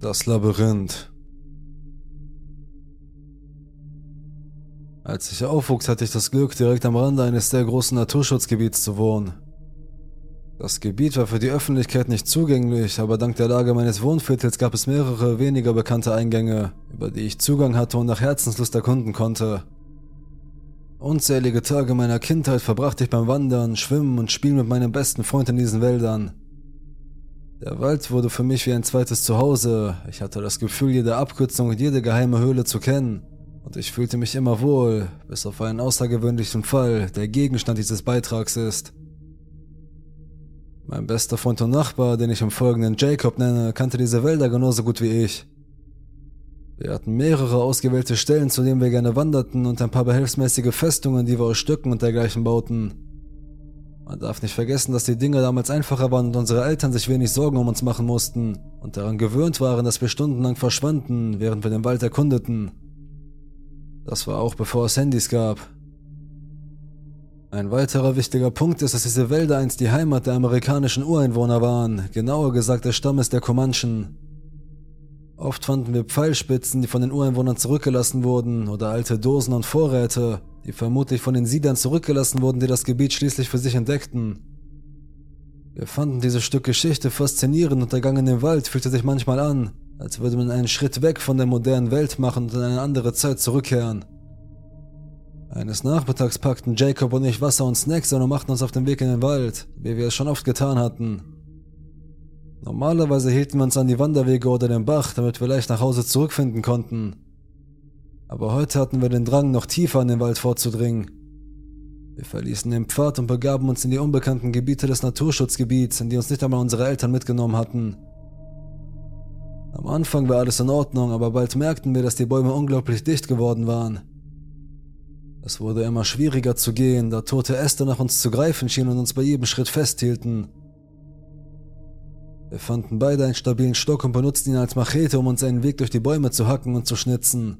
Das Labyrinth. Als ich aufwuchs, hatte ich das Glück, direkt am Rande eines sehr großen Naturschutzgebiets zu wohnen. Das Gebiet war für die Öffentlichkeit nicht zugänglich, aber dank der Lage meines Wohnviertels gab es mehrere weniger bekannte Eingänge, über die ich Zugang hatte und nach Herzenslust erkunden konnte. Unzählige Tage meiner Kindheit verbrachte ich beim Wandern, Schwimmen und Spielen mit meinem besten Freund in diesen Wäldern. Der Wald wurde für mich wie ein zweites Zuhause. Ich hatte das Gefühl, jede Abkürzung und jede geheime Höhle zu kennen. Und ich fühlte mich immer wohl, bis auf einen außergewöhnlichen Fall, der Gegenstand dieses Beitrags ist. Mein bester Freund und Nachbar, den ich im Folgenden Jacob nenne, kannte diese Wälder genauso gut wie ich. Wir hatten mehrere ausgewählte Stellen, zu denen wir gerne wanderten und ein paar behelfsmäßige Festungen, die wir aus Stücken und dergleichen bauten. Man darf nicht vergessen, dass die Dinge damals einfacher waren und unsere Eltern sich wenig Sorgen um uns machen mussten und daran gewöhnt waren, dass wir stundenlang verschwanden, während wir den Wald erkundeten. Das war auch bevor es Handys gab. Ein weiterer wichtiger Punkt ist, dass diese Wälder einst die Heimat der amerikanischen Ureinwohner waren, genauer gesagt des Stammes der Comanchen. Oft fanden wir Pfeilspitzen, die von den Ureinwohnern zurückgelassen wurden, oder alte Dosen und Vorräte, die vermutlich von den Siedlern zurückgelassen wurden, die das Gebiet schließlich für sich entdeckten. Wir fanden dieses Stück Geschichte faszinierend und der Gang in den Wald fühlte sich manchmal an, als würde man einen Schritt weg von der modernen Welt machen und in eine andere Zeit zurückkehren. Eines Nachmittags packten Jacob und ich Wasser und Snacks und machten uns auf den Weg in den Wald, wie wir es schon oft getan hatten. Normalerweise hielten wir uns an die Wanderwege oder den Bach, damit wir leicht nach Hause zurückfinden konnten aber heute hatten wir den Drang, noch tiefer in den Wald vorzudringen. Wir verließen den Pfad und begaben uns in die unbekannten Gebiete des Naturschutzgebiets, in die uns nicht einmal unsere Eltern mitgenommen hatten. Am Anfang war alles in Ordnung, aber bald merkten wir, dass die Bäume unglaublich dicht geworden waren. Es wurde immer schwieriger zu gehen, da tote Äste nach uns zu greifen schienen und uns bei jedem Schritt festhielten. Wir fanden beide einen stabilen Stock und benutzten ihn als Machete, um uns einen Weg durch die Bäume zu hacken und zu schnitzen.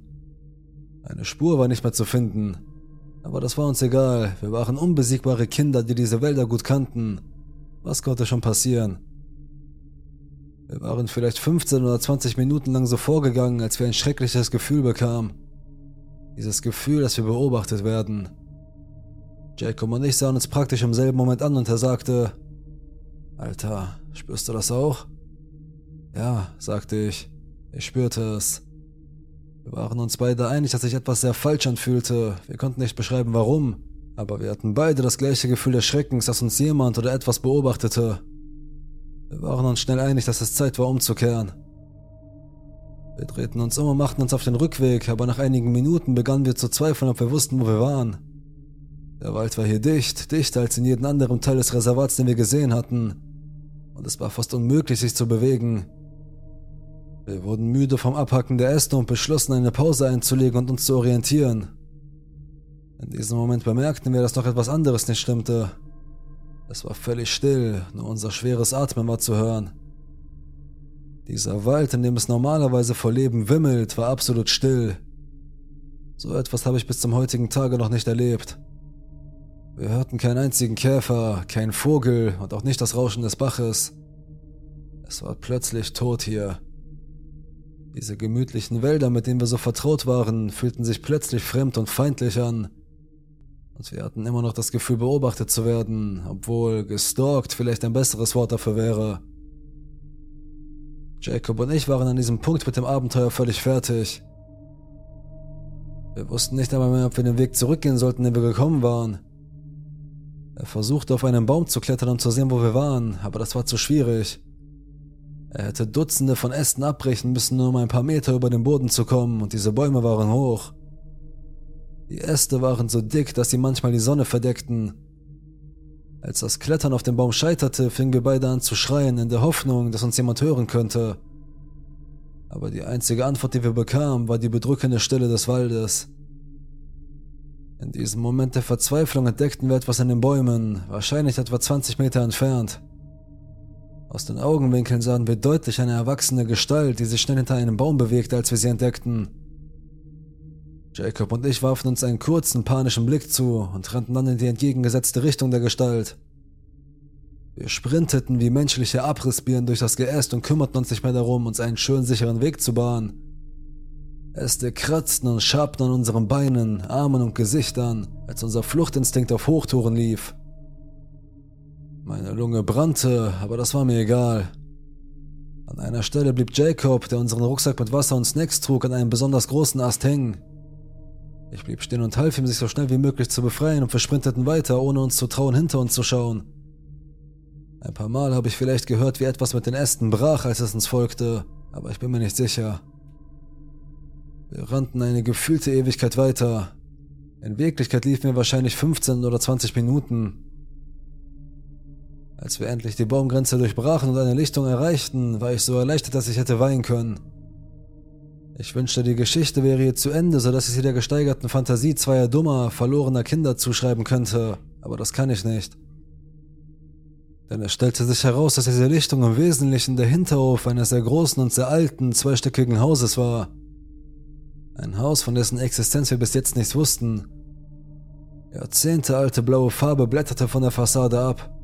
Eine Spur war nicht mehr zu finden. Aber das war uns egal. Wir waren unbesiegbare Kinder, die diese Wälder gut kannten. Was konnte schon passieren? Wir waren vielleicht 15 oder 20 Minuten lang so vorgegangen, als wir ein schreckliches Gefühl bekamen. Dieses Gefühl, dass wir beobachtet werden. Jacob und ich sahen uns praktisch im selben Moment an und er sagte, Alter, spürst du das auch? Ja, sagte ich. Ich spürte es. Wir waren uns beide einig, dass sich etwas sehr falsch anfühlte. Wir konnten nicht beschreiben, warum, aber wir hatten beide das gleiche Gefühl des Schreckens, dass uns jemand oder etwas beobachtete. Wir waren uns schnell einig, dass es Zeit war, umzukehren. Wir drehten uns um und machten uns auf den Rückweg, aber nach einigen Minuten begannen wir zu zweifeln, ob wir wussten, wo wir waren. Der Wald war hier dicht, dichter als in jedem anderen Teil des Reservats, den wir gesehen hatten. Und es war fast unmöglich, sich zu bewegen. Wir wurden müde vom Abhacken der Äste und beschlossen, eine Pause einzulegen und uns zu orientieren. In diesem Moment bemerkten wir, dass noch etwas anderes nicht stimmte. Es war völlig still, nur unser schweres Atmen war zu hören. Dieser Wald, in dem es normalerweise vor Leben wimmelt, war absolut still. So etwas habe ich bis zum heutigen Tage noch nicht erlebt. Wir hörten keinen einzigen Käfer, keinen Vogel und auch nicht das Rauschen des Baches. Es war plötzlich tot hier. Diese gemütlichen Wälder, mit denen wir so vertraut waren, fühlten sich plötzlich fremd und feindlich an. Und wir hatten immer noch das Gefühl, beobachtet zu werden, obwohl gestalkt vielleicht ein besseres Wort dafür wäre. Jacob und ich waren an diesem Punkt mit dem Abenteuer völlig fertig. Wir wussten nicht einmal mehr, ob wir den Weg zurückgehen sollten, den wir gekommen waren. Er versuchte auf einen Baum zu klettern, um zu sehen, wo wir waren, aber das war zu schwierig. Er hätte Dutzende von Ästen abbrechen müssen, nur um ein paar Meter über den Boden zu kommen, und diese Bäume waren hoch. Die Äste waren so dick, dass sie manchmal die Sonne verdeckten. Als das Klettern auf dem Baum scheiterte, fingen wir beide an zu schreien, in der Hoffnung, dass uns jemand hören könnte. Aber die einzige Antwort, die wir bekamen, war die bedrückende Stille des Waldes. In diesem Moment der Verzweiflung entdeckten wir etwas in den Bäumen, wahrscheinlich etwa 20 Meter entfernt. Aus den Augenwinkeln sahen wir deutlich eine erwachsene Gestalt, die sich schnell hinter einem Baum bewegte, als wir sie entdeckten. Jacob und ich warfen uns einen kurzen, panischen Blick zu und rannten dann in die entgegengesetzte Richtung der Gestalt. Wir sprinteten wie menschliche Abrissbieren durch das Geäst und kümmerten uns nicht mehr darum, uns einen schön sicheren Weg zu bahnen. Äste kratzten und schabten an unseren Beinen, Armen und Gesichtern, als unser Fluchtinstinkt auf Hochtouren lief. Meine Lunge brannte, aber das war mir egal. An einer Stelle blieb Jacob, der unseren Rucksack mit Wasser und Snacks trug, an einem besonders großen Ast hängen. Ich blieb stehen und half ihm, sich so schnell wie möglich zu befreien und wir sprinteten weiter, ohne uns zu trauen, hinter uns zu schauen. Ein paar Mal habe ich vielleicht gehört, wie etwas mit den Ästen brach, als es uns folgte, aber ich bin mir nicht sicher. Wir rannten eine gefühlte Ewigkeit weiter. In Wirklichkeit liefen wir wahrscheinlich 15 oder 20 Minuten. Als wir endlich die Baumgrenze durchbrachen und eine Lichtung erreichten, war ich so erleichtert, dass ich hätte weinen können. Ich wünschte, die Geschichte wäre hier zu Ende, sodass ich sie der gesteigerten Fantasie zweier dummer, verlorener Kinder zuschreiben könnte, aber das kann ich nicht. Denn es stellte sich heraus, dass diese Lichtung im Wesentlichen der Hinterhof eines sehr großen und sehr alten, zweistöckigen Hauses war. Ein Haus, von dessen Existenz wir bis jetzt nichts wussten. Jahrzehntealte blaue Farbe blätterte von der Fassade ab.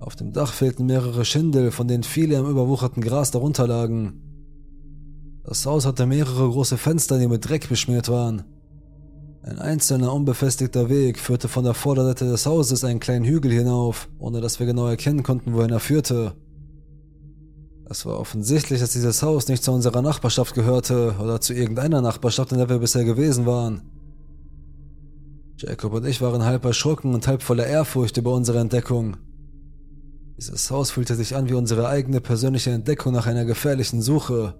Auf dem Dach fehlten mehrere Schindel, von denen viele im überwucherten Gras darunter lagen. Das Haus hatte mehrere große Fenster, die mit Dreck beschmiert waren. Ein einzelner unbefestigter Weg führte von der Vorderseite des Hauses einen kleinen Hügel hinauf, ohne dass wir genau erkennen konnten, wohin er führte. Es war offensichtlich, dass dieses Haus nicht zu unserer Nachbarschaft gehörte oder zu irgendeiner Nachbarschaft, in der wir bisher gewesen waren. Jacob und ich waren halb erschrocken und halb voller Ehrfurcht über unsere Entdeckung. Dieses Haus fühlte sich an wie unsere eigene persönliche Entdeckung nach einer gefährlichen Suche.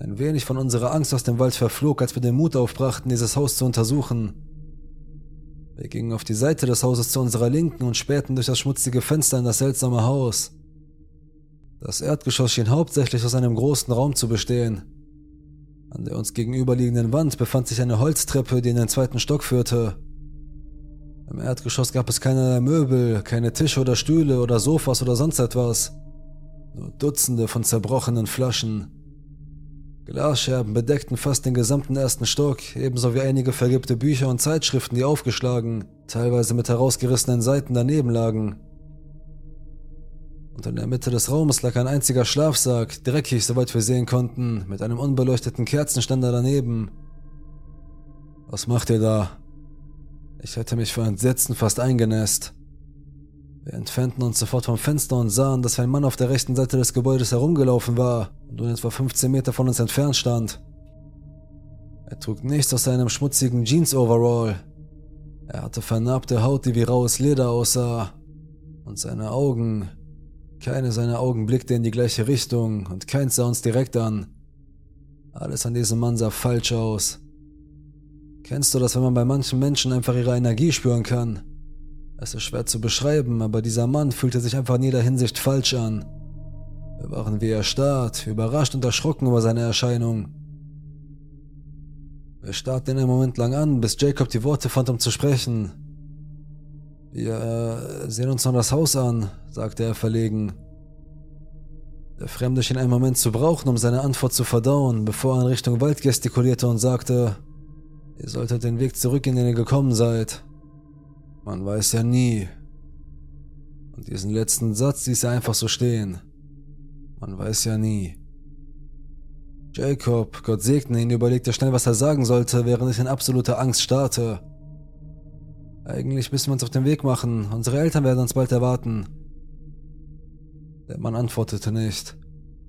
Ein wenig von unserer Angst aus dem Wald verflog, als wir den Mut aufbrachten, dieses Haus zu untersuchen. Wir gingen auf die Seite des Hauses zu unserer Linken und spähten durch das schmutzige Fenster in das seltsame Haus. Das Erdgeschoss schien hauptsächlich aus einem großen Raum zu bestehen. An der uns gegenüberliegenden Wand befand sich eine Holztreppe, die in den zweiten Stock führte. Im Erdgeschoss gab es keinerlei Möbel, keine Tische oder Stühle oder Sofas oder sonst etwas. Nur Dutzende von zerbrochenen Flaschen. Glasscherben bedeckten fast den gesamten ersten Stock, ebenso wie einige vergibte Bücher und Zeitschriften, die aufgeschlagen, teilweise mit herausgerissenen Seiten daneben lagen. Und in der Mitte des Raumes lag ein einziger Schlafsack, dreckig, soweit wir sehen konnten, mit einem unbeleuchteten Kerzenständer daneben. Was macht ihr da? Ich hätte mich vor Entsetzen fast eingenässt. Wir entfernten uns sofort vom Fenster und sahen, dass ein Mann auf der rechten Seite des Gebäudes herumgelaufen war und nun etwa 15 Meter von uns entfernt stand. Er trug nichts aus seinem schmutzigen Jeans-Overall. Er hatte vernarbte Haut, die wie raues Leder aussah. Und seine Augen. Keine seiner Augen blickte in die gleiche Richtung und keins sah uns direkt an. Alles an diesem Mann sah falsch aus. Kennst du das, wenn man bei manchen Menschen einfach ihre Energie spüren kann? Es ist schwer zu beschreiben, aber dieser Mann fühlte sich einfach in jeder Hinsicht falsch an. Wir waren wie erstarrt, überrascht und erschrocken über seine Erscheinung. Wir starrten ihn einen Moment lang an, bis Jacob die Worte fand, um zu sprechen. Wir äh, sehen uns noch das Haus an, sagte er verlegen. Der Fremde schien einen Moment zu brauchen, um seine Antwort zu verdauen, bevor er in Richtung Wald gestikulierte und sagte, Ihr solltet den Weg zurück, in den ihr gekommen seid. Man weiß ja nie. Und diesen letzten Satz ließ er einfach so stehen. Man weiß ja nie. Jacob, Gott segne ihn, überlegte schnell, was er sagen sollte, während ich in absoluter Angst starrte. Eigentlich müssen wir uns auf den Weg machen. Unsere Eltern werden uns bald erwarten. Der Mann antwortete nicht.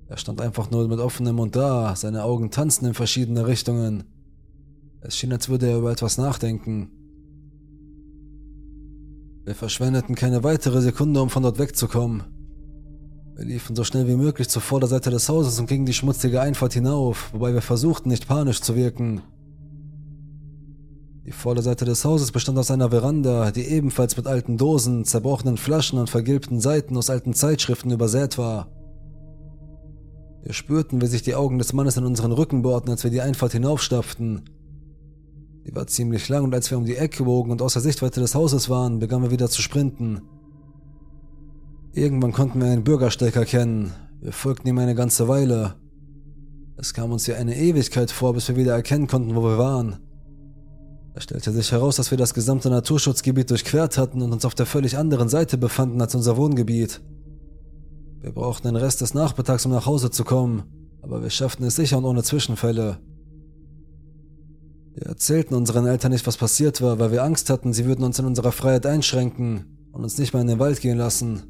Er stand einfach nur mit offenem Mund da, seine Augen tanzten in verschiedene Richtungen. Es schien, als würde er über etwas nachdenken. Wir verschwendeten keine weitere Sekunde, um von dort wegzukommen. Wir liefen so schnell wie möglich zur Vorderseite des Hauses und gingen die schmutzige Einfahrt hinauf, wobei wir versuchten, nicht panisch zu wirken. Die Vorderseite des Hauses bestand aus einer Veranda, die ebenfalls mit alten Dosen, zerbrochenen Flaschen und vergilbten Seiten aus alten Zeitschriften übersät war. Wir spürten, wie sich die Augen des Mannes in unseren Rücken bohrten, als wir die Einfahrt hinaufstapften. Die war ziemlich lang und als wir um die Ecke bogen und außer Sichtweite des Hauses waren, begannen wir wieder zu sprinten. Irgendwann konnten wir einen Bürgersteig erkennen. Wir folgten ihm eine ganze Weile. Es kam uns hier eine Ewigkeit vor, bis wir wieder erkennen konnten, wo wir waren. Es stellte sich heraus, dass wir das gesamte Naturschutzgebiet durchquert hatten und uns auf der völlig anderen Seite befanden als unser Wohngebiet. Wir brauchten den Rest des Nachmittags, um nach Hause zu kommen, aber wir schafften es sicher und ohne Zwischenfälle. Wir erzählten unseren Eltern nicht, was passiert war, weil wir Angst hatten, sie würden uns in unserer Freiheit einschränken und uns nicht mehr in den Wald gehen lassen.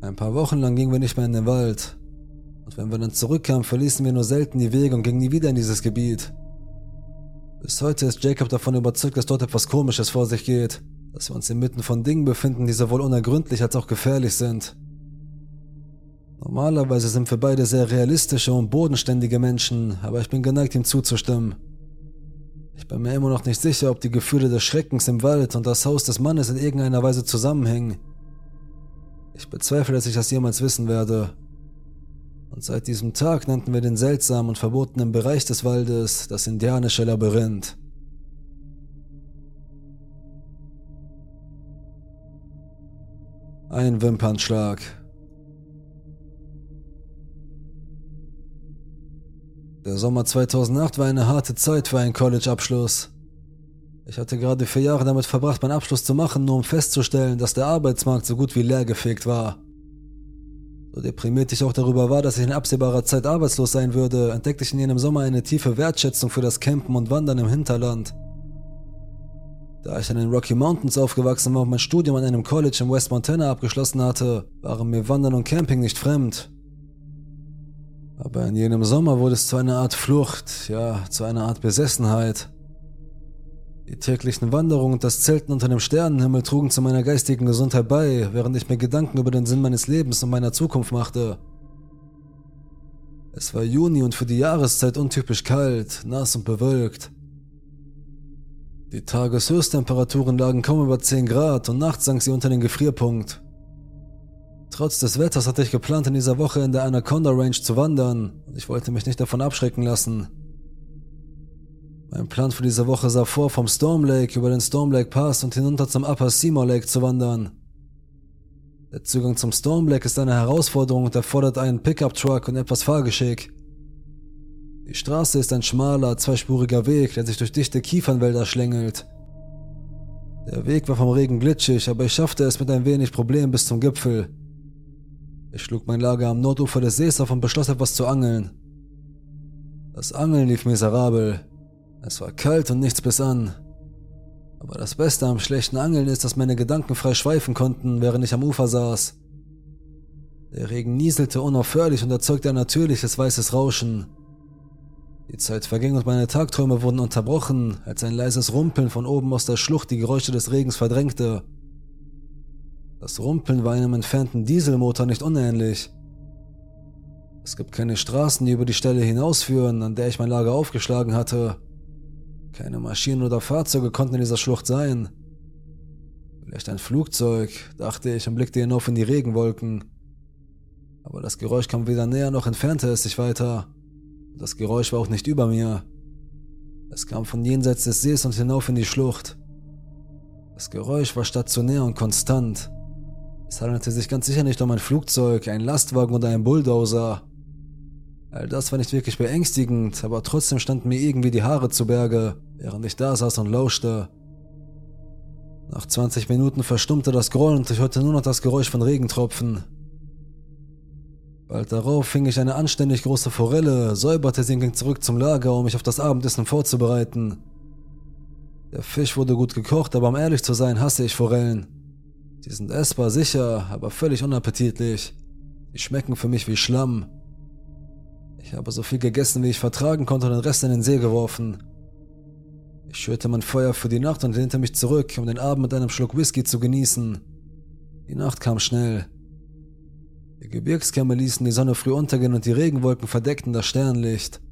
Ein paar Wochen lang gingen wir nicht mehr in den Wald. Und wenn wir dann zurückkamen, verließen wir nur selten die Wege und gingen nie wieder in dieses Gebiet. Bis heute ist Jacob davon überzeugt, dass dort etwas Komisches vor sich geht, dass wir uns inmitten von Dingen befinden, die sowohl unergründlich als auch gefährlich sind. Normalerweise sind wir beide sehr realistische und bodenständige Menschen, aber ich bin geneigt, ihm zuzustimmen. Ich bin mir immer noch nicht sicher, ob die Gefühle des Schreckens im Wald und das Haus des Mannes in irgendeiner Weise zusammenhängen. Ich bezweifle, dass ich das jemals wissen werde. Und seit diesem Tag nannten wir den seltsamen und verbotenen Bereich des Waldes das indianische Labyrinth. Ein Wimpernschlag. Der Sommer 2008 war eine harte Zeit für einen College-Abschluss. Ich hatte gerade vier Jahre damit verbracht, meinen Abschluss zu machen, nur um festzustellen, dass der Arbeitsmarkt so gut wie leergefegt war. So deprimiert ich auch darüber war, dass ich in absehbarer Zeit arbeitslos sein würde, entdeckte ich in jenem Sommer eine tiefe Wertschätzung für das Campen und Wandern im Hinterland. Da ich in den Rocky Mountains aufgewachsen war und mein Studium an einem College in West Montana abgeschlossen hatte, waren mir Wandern und Camping nicht fremd. Aber in jenem Sommer wurde es zu einer Art Flucht, ja, zu einer Art Besessenheit. Die täglichen Wanderungen und das Zelten unter dem Sternenhimmel trugen zu meiner geistigen Gesundheit bei, während ich mir Gedanken über den Sinn meines Lebens und meiner Zukunft machte. Es war Juni und für die Jahreszeit untypisch kalt, nass und bewölkt. Die Tageshöchsttemperaturen lagen kaum über 10 Grad und nachts sank sie unter den Gefrierpunkt. Trotz des Wetters hatte ich geplant, in dieser Woche in der Anaconda Range zu wandern und ich wollte mich nicht davon abschrecken lassen. Mein Plan für diese Woche sah vor, vom Storm Lake über den Storm Lake Pass und hinunter zum Upper Seymour Lake zu wandern. Der Zugang zum Storm Lake ist eine Herausforderung und erfordert einen Pickup-Truck und etwas Fahrgeschick. Die Straße ist ein schmaler, zweispuriger Weg, der sich durch dichte Kiefernwälder schlängelt. Der Weg war vom Regen glitschig, aber ich schaffte es mit ein wenig Problem bis zum Gipfel. Ich schlug mein Lager am Nordufer des Sees auf und beschloss etwas zu angeln. Das Angeln lief miserabel. Es war kalt und nichts bis an. Aber das Beste am schlechten Angeln ist, dass meine Gedanken frei schweifen konnten, während ich am Ufer saß. Der Regen nieselte unaufhörlich und erzeugte ein natürliches weißes Rauschen. Die Zeit verging und meine Tagträume wurden unterbrochen, als ein leises Rumpeln von oben aus der Schlucht die Geräusche des Regens verdrängte. Das Rumpeln war einem entfernten Dieselmotor nicht unähnlich. Es gibt keine Straßen, die über die Stelle hinausführen, an der ich mein Lager aufgeschlagen hatte. Keine Maschinen oder Fahrzeuge konnten in dieser Schlucht sein. Vielleicht ein Flugzeug, dachte ich und blickte hinauf in die Regenwolken. Aber das Geräusch kam weder näher noch entfernte es sich weiter. Das Geräusch war auch nicht über mir. Es kam von jenseits des Sees und hinauf in die Schlucht. Das Geräusch war stationär und konstant. Es handelte sich ganz sicher nicht um ein Flugzeug, ein Lastwagen oder ein Bulldozer. All das war nicht wirklich beängstigend, aber trotzdem standen mir irgendwie die Haare zu Berge, während ich da saß und lauschte. Nach 20 Minuten verstummte das Grollen und ich hörte nur noch das Geräusch von Regentropfen. Bald darauf fing ich eine anständig große Forelle, säuberte sie und ging zurück zum Lager, um mich auf das Abendessen vorzubereiten. Der Fisch wurde gut gekocht, aber um ehrlich zu sein, hasse ich Forellen. Sie sind essbar sicher, aber völlig unappetitlich. Sie schmecken für mich wie Schlamm. Ich habe so viel gegessen, wie ich vertragen konnte und den Rest in den See geworfen. Ich schürte mein Feuer für die Nacht und lehnte mich zurück, um den Abend mit einem Schluck Whisky zu genießen. Die Nacht kam schnell. Die Gebirgskämme ließen die Sonne früh untergehen und die Regenwolken verdeckten das Sternlicht.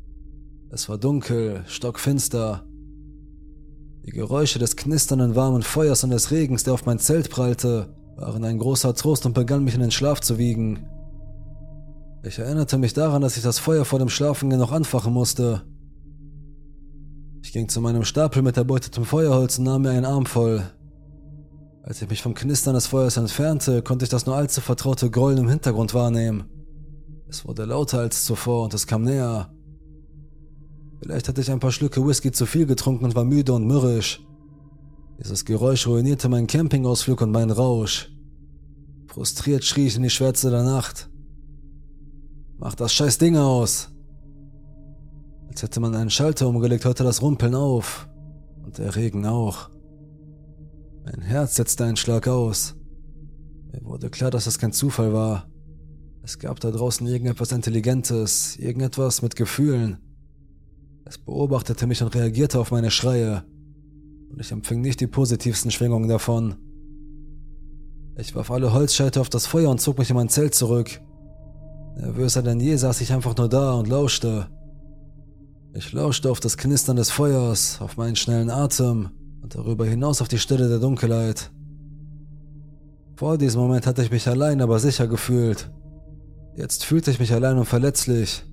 Es war dunkel, stockfinster. Die Geräusche des knisternden warmen Feuers und des Regens, der auf mein Zelt prallte, waren ein großer Trost und begann mich in den Schlaf zu wiegen. Ich erinnerte mich daran, dass ich das Feuer vor dem Schlafengehen noch anfachen musste. Ich ging zu meinem Stapel mit erbeutetem Feuerholz und nahm mir einen Arm voll. Als ich mich vom Knistern des Feuers entfernte, konnte ich das nur allzu vertraute Grollen im Hintergrund wahrnehmen. Es wurde lauter als zuvor und es kam näher. Vielleicht hatte ich ein paar Schlücke Whisky zu viel getrunken und war müde und mürrisch. Dieses Geräusch ruinierte meinen Campingausflug und meinen Rausch. Frustriert schrie ich in die Schwärze der Nacht. Mach das scheiß Ding aus! Als hätte man einen Schalter umgelegt, hörte das Rumpeln auf. Und der Regen auch. Mein Herz setzte einen Schlag aus. Mir wurde klar, dass das kein Zufall war. Es gab da draußen irgendetwas Intelligentes, irgendetwas mit Gefühlen. Es beobachtete mich und reagierte auf meine Schreie. Und ich empfing nicht die positivsten Schwingungen davon. Ich warf alle Holzscheite auf das Feuer und zog mich in mein Zelt zurück. Nervöser denn je saß ich einfach nur da und lauschte. Ich lauschte auf das Knistern des Feuers, auf meinen schnellen Atem und darüber hinaus auf die Stille der Dunkelheit. Vor diesem Moment hatte ich mich allein, aber sicher gefühlt. Jetzt fühlte ich mich allein und verletzlich.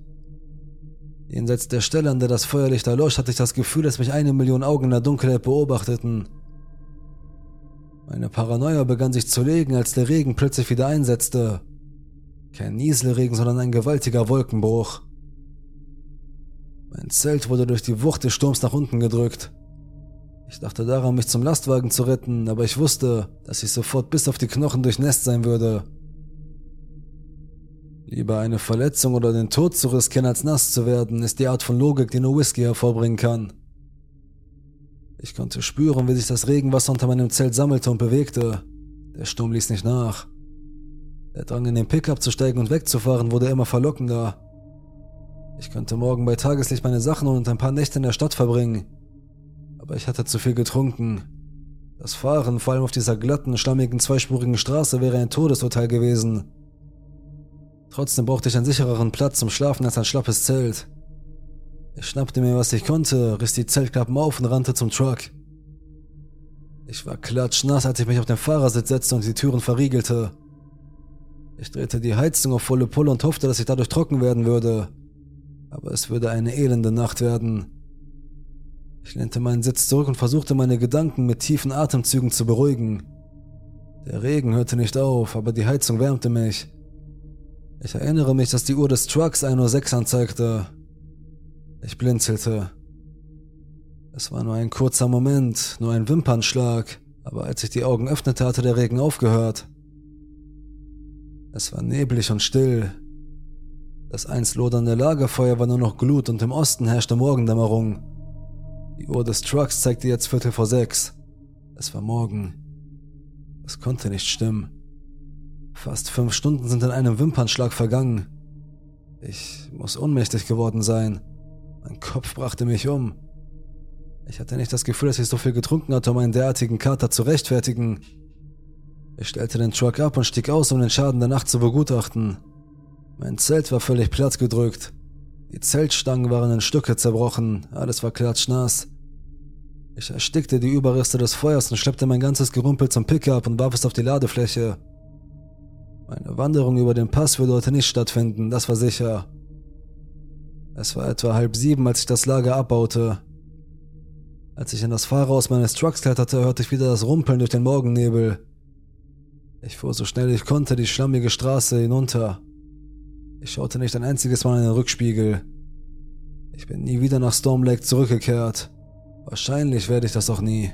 Jenseits der Stelle, an der das Feuerlicht erlosch, hatte ich das Gefühl, dass mich eine Million Augen in der Dunkelheit beobachteten. Meine Paranoia begann sich zu legen, als der Regen plötzlich wieder einsetzte. Kein Nieselregen, sondern ein gewaltiger Wolkenbruch. Mein Zelt wurde durch die Wucht des Sturms nach unten gedrückt. Ich dachte daran, mich zum Lastwagen zu retten, aber ich wusste, dass ich sofort bis auf die Knochen durchnässt sein würde. Lieber eine Verletzung oder den Tod zu riskieren, als nass zu werden, ist die Art von Logik, die nur Whisky hervorbringen kann. Ich konnte spüren, wie sich das Regenwasser unter meinem Zelt sammelte und bewegte. Der Sturm ließ nicht nach. Der Drang in den Pickup zu steigen und wegzufahren wurde immer verlockender. Ich könnte morgen bei Tageslicht meine Sachen und ein paar Nächte in der Stadt verbringen. Aber ich hatte zu viel getrunken. Das Fahren, vor allem auf dieser glatten, schlammigen, zweispurigen Straße, wäre ein Todesurteil gewesen. Trotzdem brauchte ich einen sichereren Platz zum Schlafen als ein schlappes Zelt. Ich schnappte mir, was ich konnte, riss die Zeltklappen auf und rannte zum Truck. Ich war klatschnass, als ich mich auf den Fahrersitz setzte und die Türen verriegelte. Ich drehte die Heizung auf volle Pulle und hoffte, dass ich dadurch trocken werden würde. Aber es würde eine elende Nacht werden. Ich lehnte meinen Sitz zurück und versuchte meine Gedanken mit tiefen Atemzügen zu beruhigen. Der Regen hörte nicht auf, aber die Heizung wärmte mich. Ich erinnere mich, dass die Uhr des Trucks 1.06 Uhr anzeigte. Ich blinzelte. Es war nur ein kurzer Moment, nur ein Wimpernschlag, aber als ich die Augen öffnete, hatte der Regen aufgehört. Es war neblig und still. Das einst lodernde Lagerfeuer war nur noch Glut und im Osten herrschte Morgendämmerung. Die Uhr des Trucks zeigte jetzt Viertel vor sechs. Es war Morgen. Es konnte nicht stimmen. Fast fünf Stunden sind in einem Wimpernschlag vergangen. Ich muss ohnmächtig geworden sein. Mein Kopf brachte mich um. Ich hatte nicht das Gefühl, dass ich so viel getrunken hatte, um einen derartigen Kater zu rechtfertigen. Ich stellte den Truck ab und stieg aus, um den Schaden der Nacht zu begutachten. Mein Zelt war völlig plattgedrückt. Die Zeltstangen waren in Stücke zerbrochen, alles war klatschnass. Ich erstickte die Überreste des Feuers und schleppte mein ganzes Gerumpel zum Pickup und warf es auf die Ladefläche. Meine Wanderung über den Pass würde heute nicht stattfinden, das war sicher. Es war etwa halb sieben, als ich das Lager abbaute. Als ich in das Fahrerhaus meines Trucks kletterte, hörte ich wieder das Rumpeln durch den Morgennebel. Ich fuhr so schnell ich konnte die schlammige Straße hinunter. Ich schaute nicht ein einziges Mal in den Rückspiegel. Ich bin nie wieder nach Storm Lake zurückgekehrt. Wahrscheinlich werde ich das auch nie.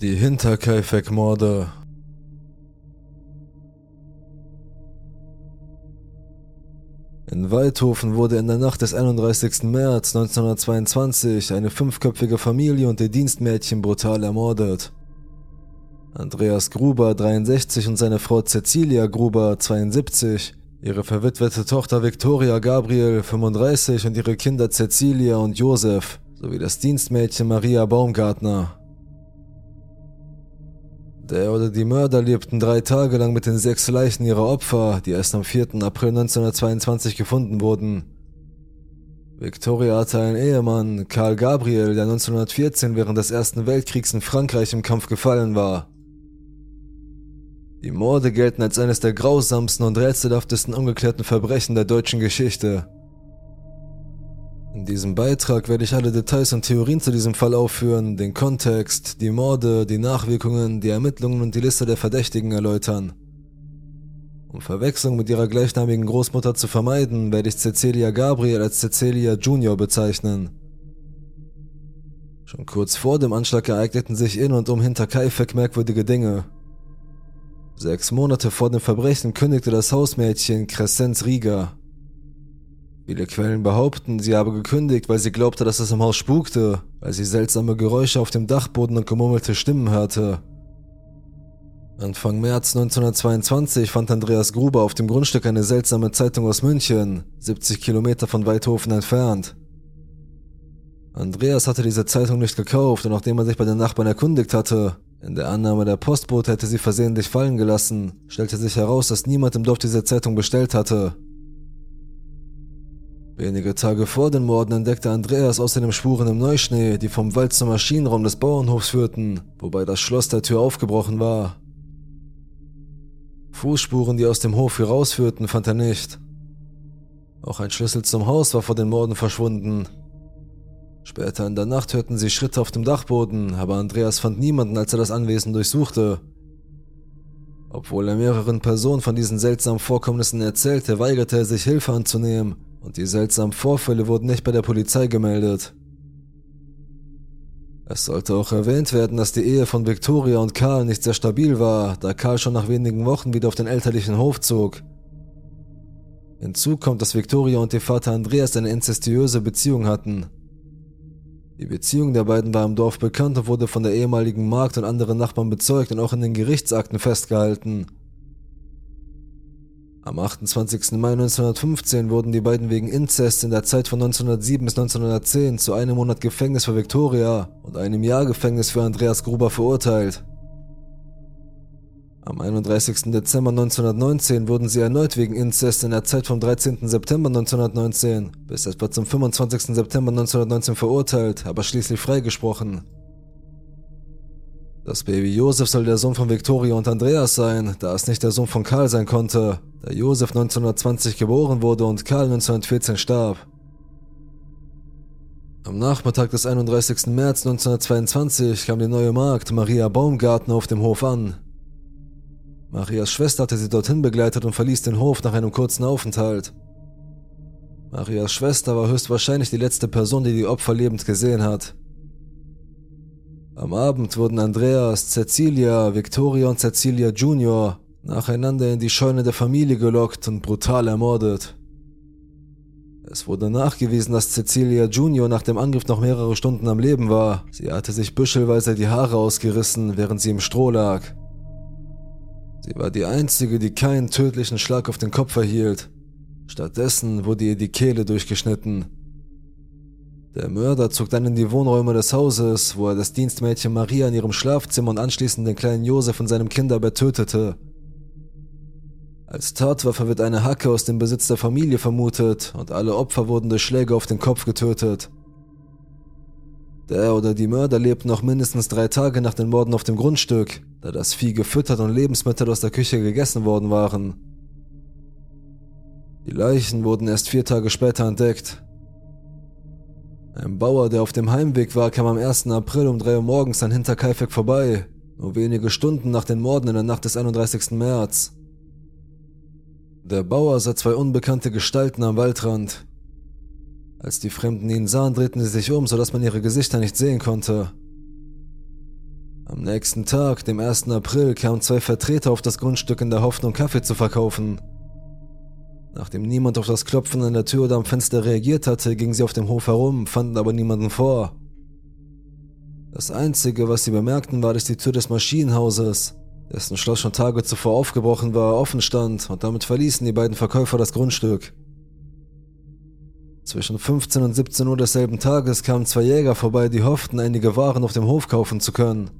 Die Hinterkaifeck-Morde In Waldhofen wurde in der Nacht des 31. März 1922 eine fünfköpfige Familie und ihr Dienstmädchen brutal ermordet. Andreas Gruber 63 und seine Frau Cecilia Gruber 72, ihre verwitwete Tochter Victoria Gabriel 35 und ihre Kinder Cecilia und Josef sowie das Dienstmädchen Maria Baumgartner der oder die Mörder lebten drei Tage lang mit den sechs Leichen ihrer Opfer, die erst am 4. April 1922 gefunden wurden. Victoria hatte einen Ehemann, Karl Gabriel, der 1914 während des Ersten Weltkriegs in Frankreich im Kampf gefallen war. Die Morde gelten als eines der grausamsten und rätselhaftesten ungeklärten Verbrechen der deutschen Geschichte. In diesem Beitrag werde ich alle Details und Theorien zu diesem Fall aufführen, den Kontext, die Morde, die Nachwirkungen, die Ermittlungen und die Liste der Verdächtigen erläutern. Um Verwechslung mit ihrer gleichnamigen Großmutter zu vermeiden, werde ich Cecilia Gabriel als Cecilia Junior bezeichnen. Schon kurz vor dem Anschlag ereigneten sich in und um Hinterkaifeck merkwürdige Dinge. Sechs Monate vor dem Verbrechen kündigte das Hausmädchen Crescenz Rieger. Viele Quellen behaupten, sie habe gekündigt, weil sie glaubte, dass es im Haus spukte, weil sie seltsame Geräusche auf dem Dachboden und gemurmelte Stimmen hörte. Anfang März 1922 fand Andreas Gruber auf dem Grundstück eine seltsame Zeitung aus München, 70 Kilometer von Weidhofen entfernt. Andreas hatte diese Zeitung nicht gekauft und nachdem er sich bei den Nachbarn erkundigt hatte, in der Annahme der Postbote hätte sie versehentlich fallen gelassen, stellte sich heraus, dass niemand im Dorf diese Zeitung bestellt hatte. Wenige Tage vor den Morden entdeckte Andreas außerdem Spuren im Neuschnee, die vom Wald zum Maschinenraum des Bauernhofs führten, wobei das Schloss der Tür aufgebrochen war. Fußspuren, die aus dem Hof herausführten, fand er nicht. Auch ein Schlüssel zum Haus war vor den Morden verschwunden. Später in der Nacht hörten sie Schritte auf dem Dachboden, aber Andreas fand niemanden, als er das Anwesen durchsuchte. Obwohl er mehreren Personen von diesen seltsamen Vorkommnissen erzählte, weigerte er sich Hilfe anzunehmen und die seltsamen Vorfälle wurden nicht bei der Polizei gemeldet. Es sollte auch erwähnt werden, dass die Ehe von Victoria und Karl nicht sehr stabil war, da Karl schon nach wenigen Wochen wieder auf den elterlichen Hof zog. Hinzu kommt, dass Victoria und ihr Vater Andreas eine inzestiöse Beziehung hatten. Die Beziehung der beiden war im Dorf bekannt und wurde von der ehemaligen Magd und anderen Nachbarn bezeugt und auch in den Gerichtsakten festgehalten. Am 28. Mai 1915 wurden die beiden wegen Inzest in der Zeit von 1907 bis 1910 zu einem Monat Gefängnis für Victoria und einem Jahr Gefängnis für Andreas Gruber verurteilt. Am 31. Dezember 1919 wurden sie erneut wegen Inzest in der Zeit vom 13. September 1919 bis etwa zum 25. September 1919 verurteilt, aber schließlich freigesprochen. Das Baby Josef soll der Sohn von Victoria und Andreas sein, da es nicht der Sohn von Karl sein konnte, da Josef 1920 geboren wurde und Karl 1914 starb. Am Nachmittag des 31. März 1922 kam die neue Magd Maria Baumgartner auf dem Hof an. Marias Schwester hatte sie dorthin begleitet und verließ den Hof nach einem kurzen Aufenthalt. Marias Schwester war höchstwahrscheinlich die letzte Person, die die Opfer lebend gesehen hat. Am Abend wurden Andreas, Cecilia, Victoria und Cecilia Junior nacheinander in die Scheune der Familie gelockt und brutal ermordet. Es wurde nachgewiesen, dass Cecilia Junior nach dem Angriff noch mehrere Stunden am Leben war. Sie hatte sich büschelweise die Haare ausgerissen, während sie im Stroh lag. Sie war die einzige, die keinen tödlichen Schlag auf den Kopf erhielt. Stattdessen wurde ihr die Kehle durchgeschnitten. Der Mörder zog dann in die Wohnräume des Hauses, wo er das Dienstmädchen Maria in ihrem Schlafzimmer und anschließend den kleinen Josef in seinem Kinderbett tötete. Als Tatwaffe wird eine Hacke aus dem Besitz der Familie vermutet und alle Opfer wurden durch Schläge auf den Kopf getötet. Der oder die Mörder lebten noch mindestens drei Tage nach den Morden auf dem Grundstück, da das Vieh gefüttert und Lebensmittel aus der Küche gegessen worden waren. Die Leichen wurden erst vier Tage später entdeckt. Ein Bauer, der auf dem Heimweg war, kam am 1. April um 3 Uhr morgens an Hinterkaifeck vorbei, nur wenige Stunden nach den Morden in der Nacht des 31. März. Der Bauer sah zwei unbekannte Gestalten am Waldrand. Als die Fremden ihn sahen, drehten sie sich um, sodass man ihre Gesichter nicht sehen konnte. Am nächsten Tag, dem 1. April, kamen zwei Vertreter auf das Grundstück in der Hoffnung, Kaffee zu verkaufen. Nachdem niemand auf das Klopfen an der Tür oder am Fenster reagiert hatte, gingen sie auf dem Hof herum, fanden aber niemanden vor. Das Einzige, was sie bemerkten, war, dass die Tür des Maschinenhauses, dessen Schloss schon Tage zuvor aufgebrochen war, offen stand und damit verließen die beiden Verkäufer das Grundstück. Zwischen 15 und 17 Uhr desselben Tages kamen zwei Jäger vorbei, die hofften, einige Waren auf dem Hof kaufen zu können.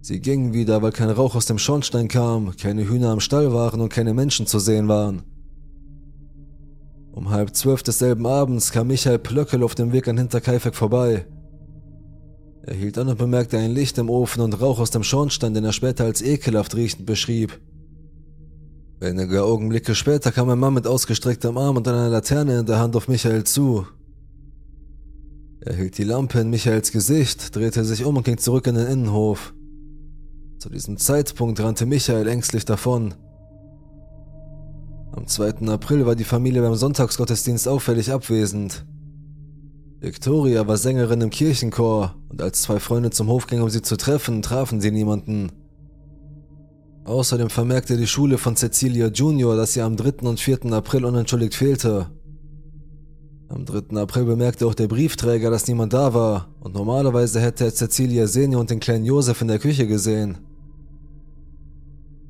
Sie gingen wieder, weil kein Rauch aus dem Schornstein kam, keine Hühner am Stall waren und keine Menschen zu sehen waren. Um halb zwölf desselben Abends kam Michael Plöckel auf dem Weg an Hinterkaifeck vorbei. Er hielt an und bemerkte ein Licht im Ofen und Rauch aus dem Schornstein, den er später als ekelhaft riechend beschrieb. Wenige Augenblicke später kam ein Mann mit ausgestrecktem Arm und einer Laterne in der Hand auf Michael zu. Er hielt die Lampe in Michaels Gesicht, drehte sich um und ging zurück in den Innenhof. Zu diesem Zeitpunkt rannte Michael ängstlich davon. Am 2. April war die Familie beim Sonntagsgottesdienst auffällig abwesend. Victoria war Sängerin im Kirchenchor und als zwei Freunde zum Hof gingen, um sie zu treffen, trafen sie niemanden. Außerdem vermerkte die Schule von Cecilia Junior, dass sie am 3. und 4. April unentschuldigt fehlte. Am 3. April bemerkte auch der Briefträger, dass niemand da war und normalerweise hätte er Cecilia Senior und den kleinen Josef in der Küche gesehen.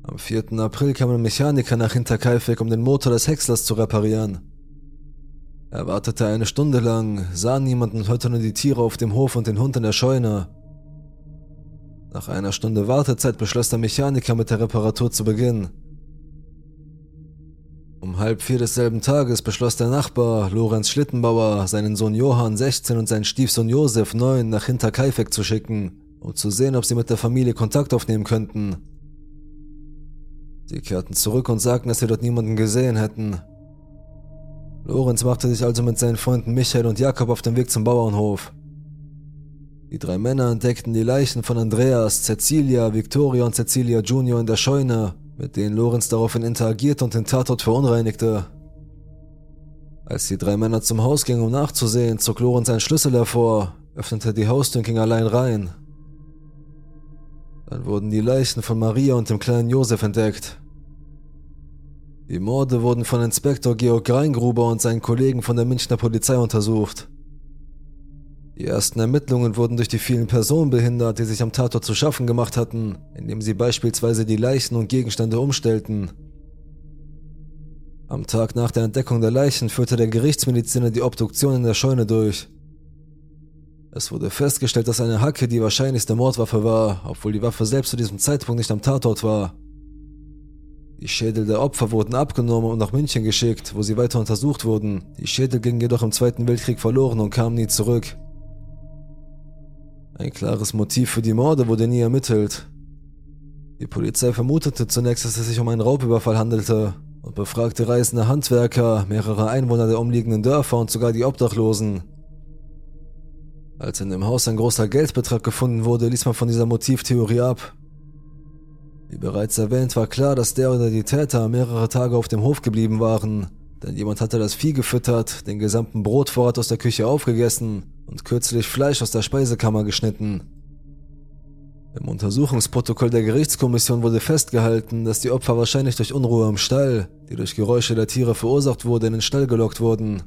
Am 4. April kam ein Mechaniker nach Hinterkaifeck, um den Motor des Häckslers zu reparieren. Er wartete eine Stunde lang, sah niemanden und hörte nur die Tiere auf dem Hof und den Hund in der Scheune. Nach einer Stunde Wartezeit beschloss der Mechaniker mit der Reparatur zu beginnen. Um halb vier desselben Tages beschloss der Nachbar, Lorenz Schlittenbauer, seinen Sohn Johann 16 und seinen Stiefsohn Josef 9 nach Hinterkaifeck zu schicken, um zu sehen, ob sie mit der Familie Kontakt aufnehmen könnten. Sie kehrten zurück und sagten, dass sie dort niemanden gesehen hätten. Lorenz machte sich also mit seinen Freunden Michael und Jakob auf den Weg zum Bauernhof. Die drei Männer entdeckten die Leichen von Andreas, Cecilia, Victoria und Cecilia Junior in der Scheune, mit denen Lorenz daraufhin interagierte und den Tatort verunreinigte. Als die drei Männer zum Haus gingen, um nachzusehen, zog Lorenz einen Schlüssel hervor, öffnete die Haustür und ging allein rein. Dann wurden die Leichen von Maria und dem kleinen Josef entdeckt. Die Morde wurden von Inspektor Georg Reingruber und seinen Kollegen von der Münchner Polizei untersucht. Die ersten Ermittlungen wurden durch die vielen Personen behindert, die sich am Tatort zu schaffen gemacht hatten, indem sie beispielsweise die Leichen und Gegenstände umstellten. Am Tag nach der Entdeckung der Leichen führte der Gerichtsmediziner die Obduktion in der Scheune durch. Es wurde festgestellt, dass eine Hacke die wahrscheinlichste Mordwaffe war, obwohl die Waffe selbst zu diesem Zeitpunkt nicht am Tatort war. Die Schädel der Opfer wurden abgenommen und nach München geschickt, wo sie weiter untersucht wurden. Die Schädel gingen jedoch im Zweiten Weltkrieg verloren und kamen nie zurück. Ein klares Motiv für die Morde wurde nie ermittelt. Die Polizei vermutete zunächst, dass es sich um einen Raubüberfall handelte und befragte reisende Handwerker, mehrere Einwohner der umliegenden Dörfer und sogar die Obdachlosen. Als in dem Haus ein großer Geldbetrag gefunden wurde, ließ man von dieser Motivtheorie ab. Wie bereits erwähnt, war klar, dass der oder die Täter mehrere Tage auf dem Hof geblieben waren, denn jemand hatte das Vieh gefüttert, den gesamten Brotvorrat aus der Küche aufgegessen und kürzlich Fleisch aus der Speisekammer geschnitten. Im Untersuchungsprotokoll der Gerichtskommission wurde festgehalten, dass die Opfer wahrscheinlich durch Unruhe im Stall, die durch Geräusche der Tiere verursacht wurde, in den Stall gelockt wurden.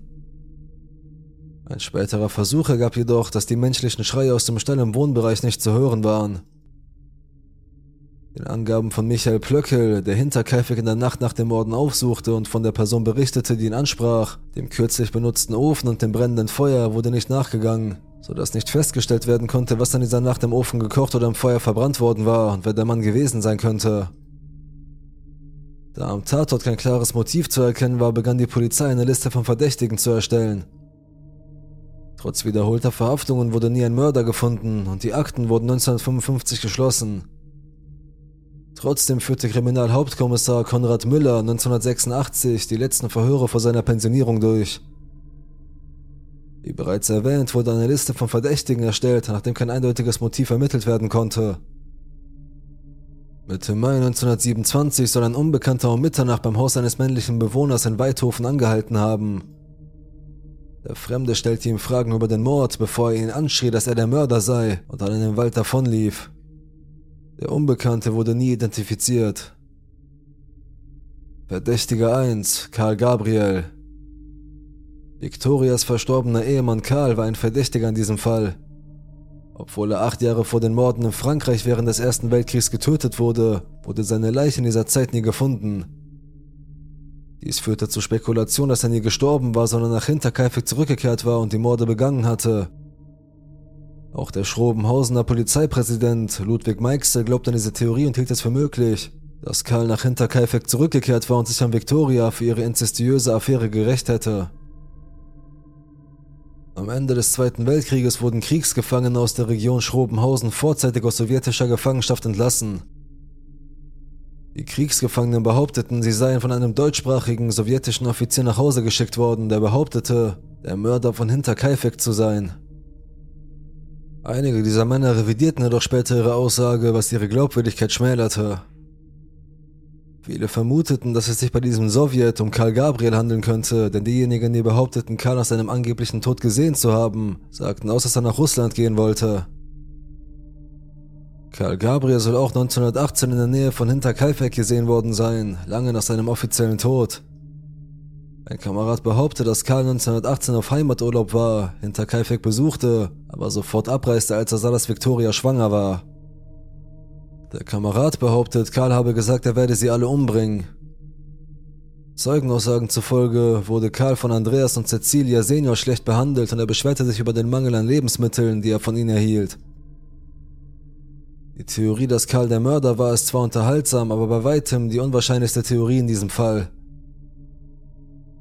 Ein späterer Versuch ergab jedoch, dass die menschlichen Schreie aus dem Stall im Wohnbereich nicht zu hören waren. Den Angaben von Michael Plöckel, der Hinterkaifeck in der Nacht nach dem Morden aufsuchte und von der Person berichtete, die ihn ansprach, dem kürzlich benutzten Ofen und dem brennenden Feuer wurde nicht nachgegangen, sodass nicht festgestellt werden konnte, was an dieser Nacht im Ofen gekocht oder im Feuer verbrannt worden war und wer der Mann gewesen sein könnte. Da am Tatort kein klares Motiv zu erkennen war, begann die Polizei eine Liste von Verdächtigen zu erstellen. Trotz wiederholter Verhaftungen wurde nie ein Mörder gefunden und die Akten wurden 1955 geschlossen. Trotzdem führte Kriminalhauptkommissar Konrad Müller 1986 die letzten Verhöre vor seiner Pensionierung durch. Wie bereits erwähnt, wurde eine Liste von Verdächtigen erstellt, nachdem kein eindeutiges Motiv ermittelt werden konnte. Mitte Mai 1927 soll ein Unbekannter um Mitternacht beim Haus eines männlichen Bewohners in Weidhofen angehalten haben. Der Fremde stellte ihm Fragen über den Mord, bevor er ihn anschrie, dass er der Mörder sei und dann in den Wald davonlief. Der Unbekannte wurde nie identifiziert. Verdächtiger 1, Karl Gabriel. Victorias verstorbener Ehemann Karl war ein Verdächtiger in diesem Fall. Obwohl er acht Jahre vor den Morden in Frankreich während des Ersten Weltkriegs getötet wurde, wurde seine Leiche in dieser Zeit nie gefunden. Dies führte zur Spekulation, dass er nie gestorben war, sondern nach Hinterkaifeck zurückgekehrt war und die Morde begangen hatte. Auch der Schrobenhausener Polizeipräsident Ludwig Meixel glaubte an diese Theorie und hielt es für möglich, dass Karl nach Hinterkaifeck zurückgekehrt war und sich an Victoria für ihre inzestiöse Affäre gerecht hätte. Am Ende des Zweiten Weltkrieges wurden Kriegsgefangene aus der Region Schrobenhausen vorzeitig aus sowjetischer Gefangenschaft entlassen. Die Kriegsgefangenen behaupteten, sie seien von einem deutschsprachigen sowjetischen Offizier nach Hause geschickt worden, der behauptete, der Mörder von Hinterkaifeck zu sein. Einige dieser Männer revidierten jedoch später ihre Aussage, was ihre Glaubwürdigkeit schmälerte. Viele vermuteten, dass es sich bei diesem Sowjet um Karl Gabriel handeln könnte, denn diejenigen, die behaupteten, Karl nach seinem angeblichen Tod gesehen zu haben, sagten aus, dass er nach Russland gehen wollte. Karl Gabriel soll auch 1918 in der Nähe von Hinterkaifeck gesehen worden sein, lange nach seinem offiziellen Tod. Ein Kamerad behauptet, dass Karl 1918 auf Heimaturlaub war, Hinterkaifeck besuchte, aber sofort abreiste, als er sah, dass Victoria schwanger war. Der Kamerad behauptet, Karl habe gesagt, er werde sie alle umbringen. Zeugenaussagen zufolge wurde Karl von Andreas und Cecilia Senior schlecht behandelt und er beschwerte sich über den Mangel an Lebensmitteln, die er von ihnen erhielt. Die Theorie, dass Karl der Mörder war, ist zwar unterhaltsam, aber bei weitem die unwahrscheinlichste Theorie in diesem Fall.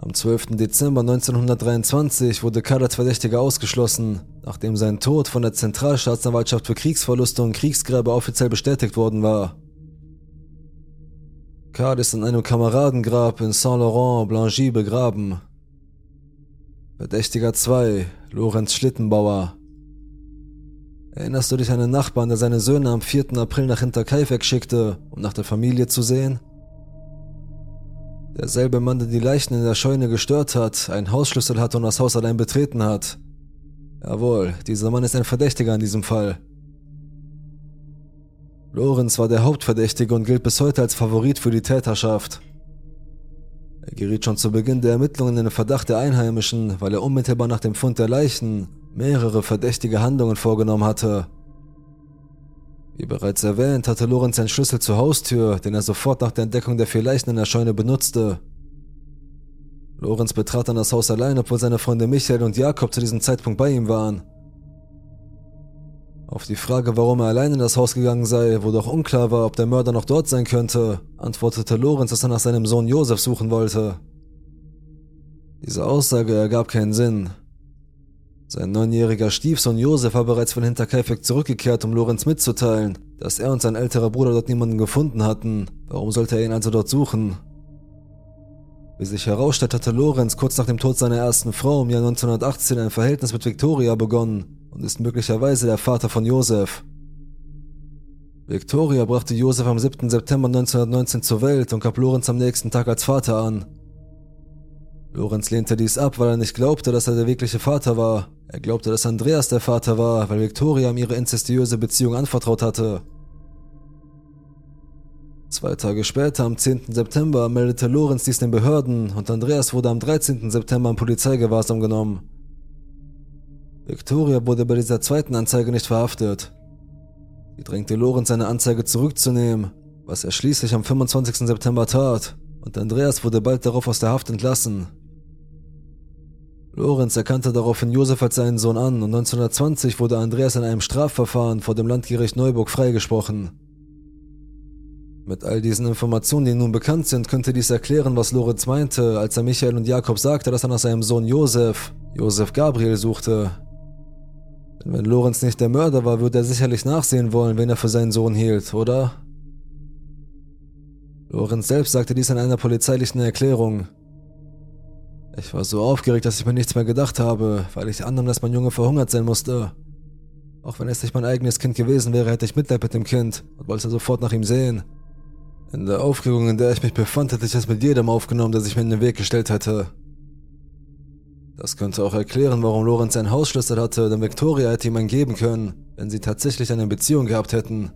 Am 12. Dezember 1923 wurde als Verdächtiger ausgeschlossen, nachdem sein Tod von der Zentralstaatsanwaltschaft für Kriegsverluste und Kriegsgräber offiziell bestätigt worden war. Karl ist in einem Kameradengrab in Saint-Laurent-Blangy begraben. Verdächtiger 2, Lorenz Schlittenbauer. Erinnerst du dich an einen Nachbarn, der seine Söhne am 4. April nach Hinterkaifeck schickte, um nach der Familie zu sehen? Derselbe Mann, der die Leichen in der Scheune gestört hat, einen Hausschlüssel hat und das Haus allein betreten hat. Jawohl, dieser Mann ist ein Verdächtiger in diesem Fall. Lorenz war der Hauptverdächtige und gilt bis heute als Favorit für die Täterschaft. Er geriet schon zu Beginn der Ermittlungen in den Verdacht der Einheimischen, weil er unmittelbar nach dem Fund der Leichen mehrere verdächtige Handlungen vorgenommen hatte. Wie bereits erwähnt, hatte Lorenz einen Schlüssel zur Haustür, den er sofort nach der Entdeckung der vier Leichen in der Scheune benutzte. Lorenz betrat dann das Haus allein, obwohl seine Freunde Michael und Jakob zu diesem Zeitpunkt bei ihm waren. Auf die Frage, warum er allein in das Haus gegangen sei, wo doch unklar war, ob der Mörder noch dort sein könnte, antwortete Lorenz, dass er nach seinem Sohn Josef suchen wollte. Diese Aussage ergab keinen Sinn. Sein neunjähriger Stiefsohn Josef war bereits von Hinterkaifeck zurückgekehrt, um Lorenz mitzuteilen, dass er und sein älterer Bruder dort niemanden gefunden hatten. Warum sollte er ihn also dort suchen? Wie sich herausstellt, hatte Lorenz kurz nach dem Tod seiner ersten Frau im Jahr 1918 ein Verhältnis mit Victoria begonnen und ist möglicherweise der Vater von Josef. Victoria brachte Josef am 7. September 1919 zur Welt und gab Lorenz am nächsten Tag als Vater an. Lorenz lehnte dies ab, weil er nicht glaubte, dass er der wirkliche Vater war. Er glaubte, dass Andreas der Vater war, weil Victoria ihm ihre inzestiöse Beziehung anvertraut hatte. Zwei Tage später, am 10. September, meldete Lorenz dies den Behörden und Andreas wurde am 13. September im Polizeigewahrsam genommen. Victoria wurde bei dieser zweiten Anzeige nicht verhaftet. Sie drängte Lorenz, seine Anzeige zurückzunehmen, was er schließlich am 25. September tat, und Andreas wurde bald darauf aus der Haft entlassen. Lorenz erkannte daraufhin Josef als seinen Sohn an und 1920 wurde Andreas in einem Strafverfahren vor dem Landgericht Neuburg freigesprochen. Mit all diesen Informationen, die nun bekannt sind, könnte dies erklären, was Lorenz meinte, als er Michael und Jakob sagte, dass er nach seinem Sohn Josef, Josef Gabriel, suchte. Denn wenn Lorenz nicht der Mörder war, würde er sicherlich nachsehen wollen, wen er für seinen Sohn hielt, oder? Lorenz selbst sagte dies in einer polizeilichen Erklärung. Ich war so aufgeregt, dass ich mir nichts mehr gedacht habe, weil ich annahm, dass mein Junge verhungert sein musste. Auch wenn es nicht mein eigenes Kind gewesen wäre, hätte ich Mitleid mit dem Kind und wollte sofort nach ihm sehen. In der Aufregung, in der ich mich befand, hätte ich es mit jedem aufgenommen, der sich mir in den Weg gestellt hätte. Das könnte auch erklären, warum Lorenz einen Hausschlüssel hatte, denn Victoria hätte ihm einen geben können, wenn sie tatsächlich eine Beziehung gehabt hätten.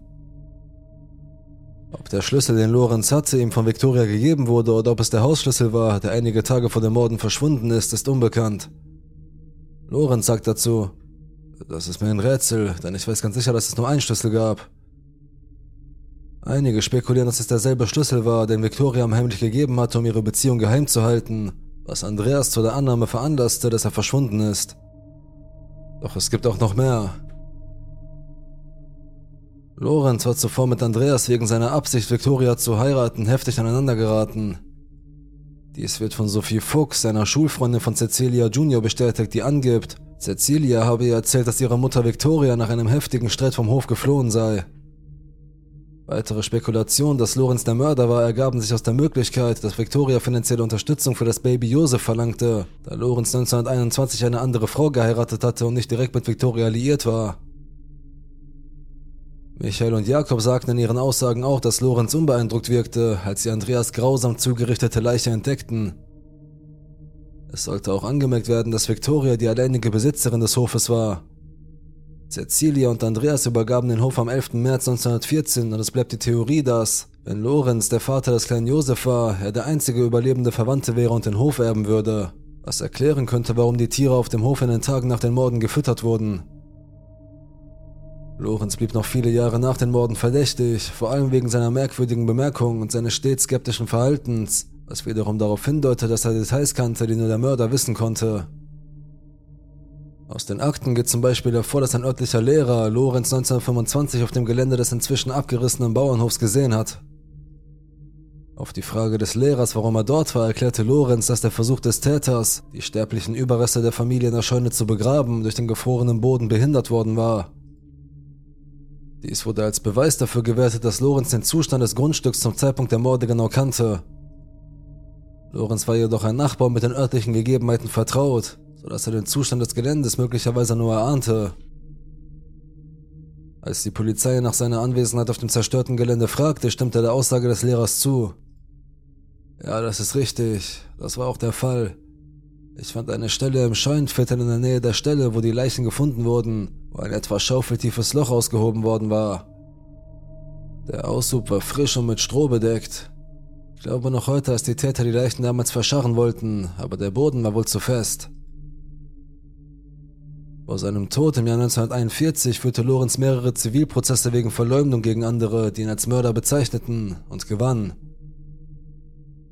Ob der Schlüssel, den Lorenz hatte, ihm von Victoria gegeben wurde oder ob es der Hausschlüssel war, der einige Tage vor dem Morden verschwunden ist, ist unbekannt. Lorenz sagt dazu, das ist mir ein Rätsel, denn ich weiß ganz sicher, dass es nur einen Schlüssel gab. Einige spekulieren, dass es derselbe Schlüssel war, den Victoria ihm heimlich gegeben hatte, um ihre Beziehung geheim zu halten, was Andreas zu der Annahme veranlasste, dass er verschwunden ist. Doch es gibt auch noch mehr. Lorenz war zuvor mit Andreas wegen seiner Absicht, Victoria zu heiraten, heftig aneinander geraten. Dies wird von Sophie Fuchs, einer Schulfreundin von Cecilia Junior, bestätigt, die angibt, Cecilia habe ihr erzählt, dass ihre Mutter Victoria nach einem heftigen Streit vom Hof geflohen sei. Weitere Spekulationen, dass Lorenz der Mörder war, ergaben sich aus der Möglichkeit, dass Victoria finanzielle Unterstützung für das Baby Josef verlangte, da Lorenz 1921 eine andere Frau geheiratet hatte und nicht direkt mit Victoria liiert war. Michael und Jakob sagten in ihren Aussagen auch, dass Lorenz unbeeindruckt wirkte, als sie Andreas grausam zugerichtete Leiche entdeckten. Es sollte auch angemerkt werden, dass Victoria die alleinige Besitzerin des Hofes war. Cecilia und Andreas übergaben den Hof am 11. März 1914 und es bleibt die Theorie, dass, wenn Lorenz der Vater des kleinen Josef war, er der einzige überlebende Verwandte wäre und den Hof erben würde, was erklären könnte, warum die Tiere auf dem Hof in den Tagen nach den Morden gefüttert wurden. Lorenz blieb noch viele Jahre nach den Morden verdächtig, vor allem wegen seiner merkwürdigen Bemerkungen und seines stets skeptischen Verhaltens, was wiederum darauf hindeutet, dass er Details kannte, die nur der Mörder wissen konnte. Aus den Akten geht zum Beispiel hervor, dass ein örtlicher Lehrer Lorenz 1925 auf dem Gelände des inzwischen abgerissenen Bauernhofs gesehen hat. Auf die Frage des Lehrers, warum er dort war, erklärte Lorenz, dass der Versuch des Täters, die sterblichen Überreste der Familie in der Scheune zu begraben, durch den gefrorenen Boden behindert worden war. Dies wurde als Beweis dafür gewertet, dass Lorenz den Zustand des Grundstücks zum Zeitpunkt der Morde genau kannte. Lorenz war jedoch ein Nachbar mit den örtlichen Gegebenheiten vertraut sodass er den Zustand des Geländes möglicherweise nur erahnte. Als die Polizei nach seiner Anwesenheit auf dem zerstörten Gelände fragte, stimmte er der Aussage des Lehrers zu. Ja, das ist richtig. Das war auch der Fall. Ich fand eine Stelle im Scheunenviertel in der Nähe der Stelle, wo die Leichen gefunden wurden, wo ein etwas schaufeltiefes Loch ausgehoben worden war. Der Aushub war frisch und mit Stroh bedeckt. Ich glaube noch heute, dass die Täter die Leichen damals verscharren wollten, aber der Boden war wohl zu fest. Vor seinem Tod im Jahr 1941 führte Lorenz mehrere Zivilprozesse wegen Verleumdung gegen andere, die ihn als Mörder bezeichneten, und gewann.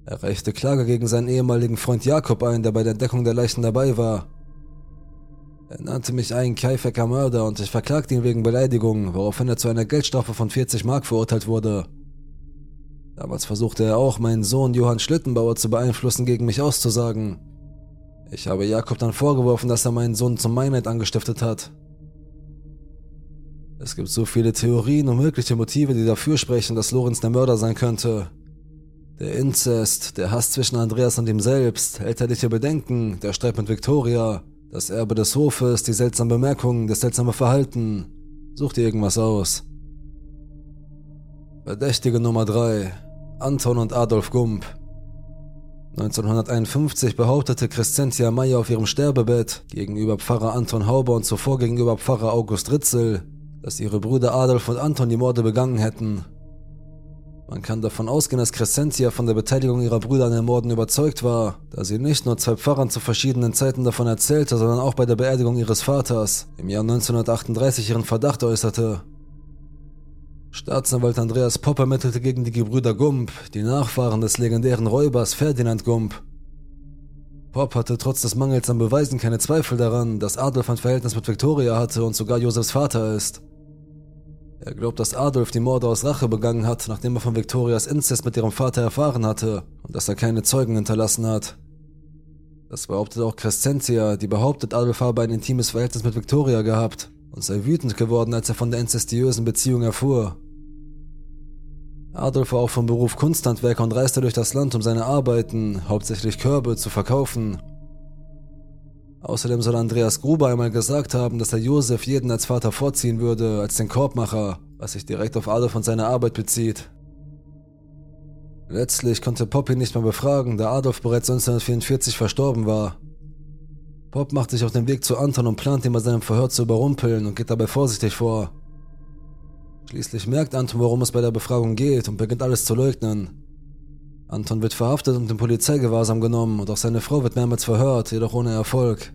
Er reichte Klage gegen seinen ehemaligen Freund Jakob ein, der bei der Entdeckung der Leichen dabei war. Er nannte mich einen Kaifecker Mörder und ich verklagte ihn wegen Beleidigung, woraufhin er zu einer Geldstrafe von 40 Mark verurteilt wurde. Damals versuchte er auch, meinen Sohn Johann Schlittenbauer zu beeinflussen, gegen mich auszusagen. Ich habe Jakob dann vorgeworfen, dass er meinen Sohn zum Meinheit angestiftet hat. Es gibt so viele Theorien und mögliche Motive, die dafür sprechen, dass Lorenz der Mörder sein könnte. Der Inzest, der Hass zwischen Andreas und ihm selbst, elterliche Bedenken, der Streit mit Victoria, das Erbe des Hofes, die seltsamen Bemerkungen, das seltsame Verhalten. Such dir irgendwas aus. Verdächtige Nummer 3. Anton und Adolf Gump. 1951 behauptete Crescentia Meyer auf ihrem Sterbebett gegenüber Pfarrer Anton Hauber und zuvor gegenüber Pfarrer August Ritzel, dass ihre Brüder Adolf und Anton die Morde begangen hätten. Man kann davon ausgehen, dass Crescentia von der Beteiligung ihrer Brüder an den Morden überzeugt war, da sie nicht nur zwei Pfarrern zu verschiedenen Zeiten davon erzählte, sondern auch bei der Beerdigung ihres Vaters im Jahr 1938 ihren Verdacht äußerte. Staatsanwalt Andreas Popp ermittelte gegen die Gebrüder Gump, die Nachfahren des legendären Räubers Ferdinand Gump. Popp hatte trotz des Mangels an Beweisen keine Zweifel daran, dass Adolf ein Verhältnis mit Victoria hatte und sogar Josefs Vater ist. Er glaubt, dass Adolf die Morde aus Rache begangen hat, nachdem er von Victorias Inzest mit ihrem Vater erfahren hatte und dass er keine Zeugen hinterlassen hat. Das behauptet auch Crescentia, die behauptet, Adolf habe ein intimes Verhältnis mit Victoria gehabt und sei wütend geworden, als er von der inzestiösen Beziehung erfuhr. Adolf war auch vom Beruf Kunsthandwerker und reiste durch das Land, um seine Arbeiten, hauptsächlich Körbe, zu verkaufen. Außerdem soll Andreas Gruber einmal gesagt haben, dass er Josef jeden als Vater vorziehen würde, als den Korbmacher, was sich direkt auf Adolf und seine Arbeit bezieht. Letztlich konnte Pop ihn nicht mehr befragen, da Adolf bereits 1944 verstorben war. Pop macht sich auf den Weg zu Anton und plant ihn bei seinem Verhör zu überrumpeln und geht dabei vorsichtig vor. Schließlich merkt Anton, worum es bei der Befragung geht und beginnt alles zu leugnen. Anton wird verhaftet und in Polizeigewahrsam genommen und auch seine Frau wird mehrmals verhört, jedoch ohne Erfolg.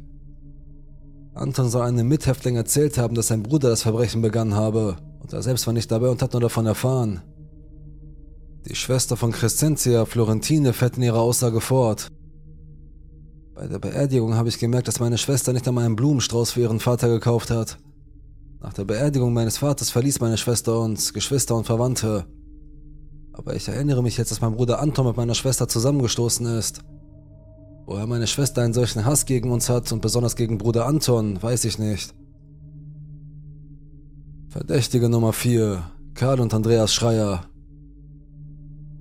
Anton soll einem Mithäftling erzählt haben, dass sein Bruder das Verbrechen begangen habe und er selbst war nicht dabei und hat nur davon erfahren. Die Schwester von Crescentia, Florentine, fährt in ihrer Aussage fort. Bei der Beerdigung habe ich gemerkt, dass meine Schwester nicht einmal einen Blumenstrauß für ihren Vater gekauft hat. Nach der Beerdigung meines Vaters verließ meine Schwester uns, Geschwister und Verwandte. Aber ich erinnere mich jetzt, dass mein Bruder Anton mit meiner Schwester zusammengestoßen ist. Woher meine Schwester einen solchen Hass gegen uns hat und besonders gegen Bruder Anton, weiß ich nicht. Verdächtige Nummer 4. Karl und Andreas Schreier.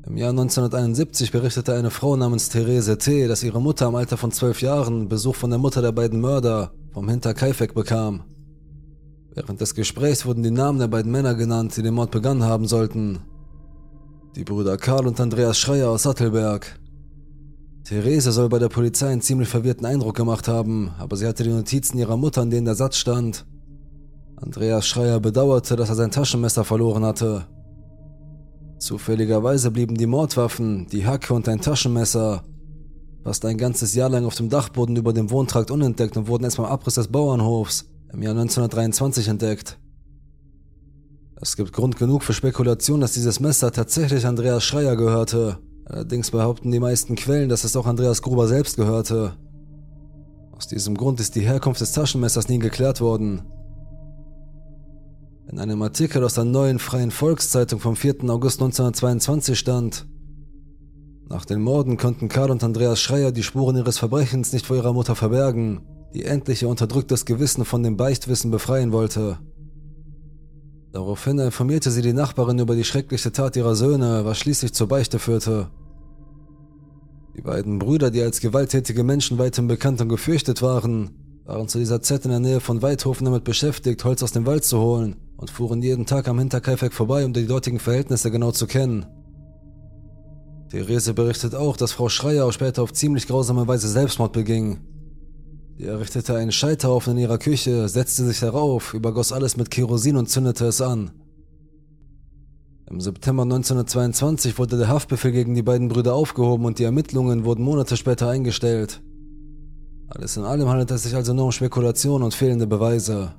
Im Jahr 1971 berichtete eine Frau namens Therese T., dass ihre Mutter im Alter von zwölf Jahren Besuch von der Mutter der beiden Mörder vom Hinterkaifeck bekam. Während des Gesprächs wurden die Namen der beiden Männer genannt, die den Mord begangen haben sollten. Die Brüder Karl und Andreas Schreier aus Sattelberg. Therese soll bei der Polizei einen ziemlich verwirrten Eindruck gemacht haben, aber sie hatte die Notizen ihrer Mutter, in denen der Satz stand. Andreas Schreier bedauerte, dass er sein Taschenmesser verloren hatte. Zufälligerweise blieben die Mordwaffen, die Hacke und ein Taschenmesser fast ein ganzes Jahr lang auf dem Dachboden über dem Wohntrakt unentdeckt und wurden erst beim Abriss des Bauernhofs im Jahr 1923 entdeckt. Es gibt Grund genug für Spekulation, dass dieses Messer tatsächlich Andreas Schreier gehörte. Allerdings behaupten die meisten Quellen, dass es auch Andreas Gruber selbst gehörte. Aus diesem Grund ist die Herkunft des Taschenmessers nie geklärt worden. In einem Artikel aus der neuen Freien Volkszeitung vom 4. August 1922 stand, nach den Morden konnten Karl und Andreas Schreier die Spuren ihres Verbrechens nicht vor ihrer Mutter verbergen, die endlich ihr unterdrücktes Gewissen von dem Beichtwissen befreien wollte. Daraufhin informierte sie die Nachbarin über die schreckliche Tat ihrer Söhne, was schließlich zur Beichte führte. Die beiden Brüder, die als gewalttätige Menschen weithin bekannt und gefürchtet waren, waren zu dieser Zeit in der Nähe von Weidhofen damit beschäftigt, Holz aus dem Wald zu holen und fuhren jeden Tag am Hinterkaifeck vorbei, um die dortigen Verhältnisse genau zu kennen. Therese berichtet auch, dass Frau Schreier auch später auf ziemlich grausame Weise Selbstmord beging. Sie errichtete einen Scheiterhaufen in ihrer Küche, setzte sich darauf, übergoss alles mit Kerosin und zündete es an. Im September 1922 wurde der Haftbefehl gegen die beiden Brüder aufgehoben und die Ermittlungen wurden Monate später eingestellt. Alles in allem handelt es sich also nur um Spekulation und fehlende Beweise.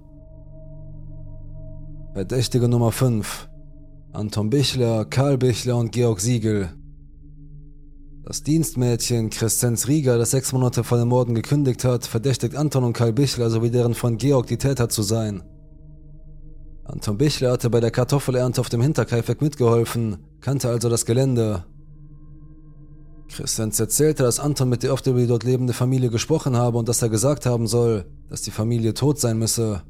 Verdächtige Nummer 5 Anton Bichler, Karl Bichler und Georg Siegel. Das Dienstmädchen Crescenz Rieger, das sechs Monate vor den Morden gekündigt hat, verdächtigt Anton und Karl Bichler sowie deren Freund Georg die Täter zu sein. Anton Bichler hatte bei der Kartoffelernte auf dem Hinterkaifeck mitgeholfen, kannte also das Gelände. Crescenz erzählte, dass Anton mit der oft über die dort lebende Familie gesprochen habe und dass er gesagt haben soll, dass die Familie tot sein müsse.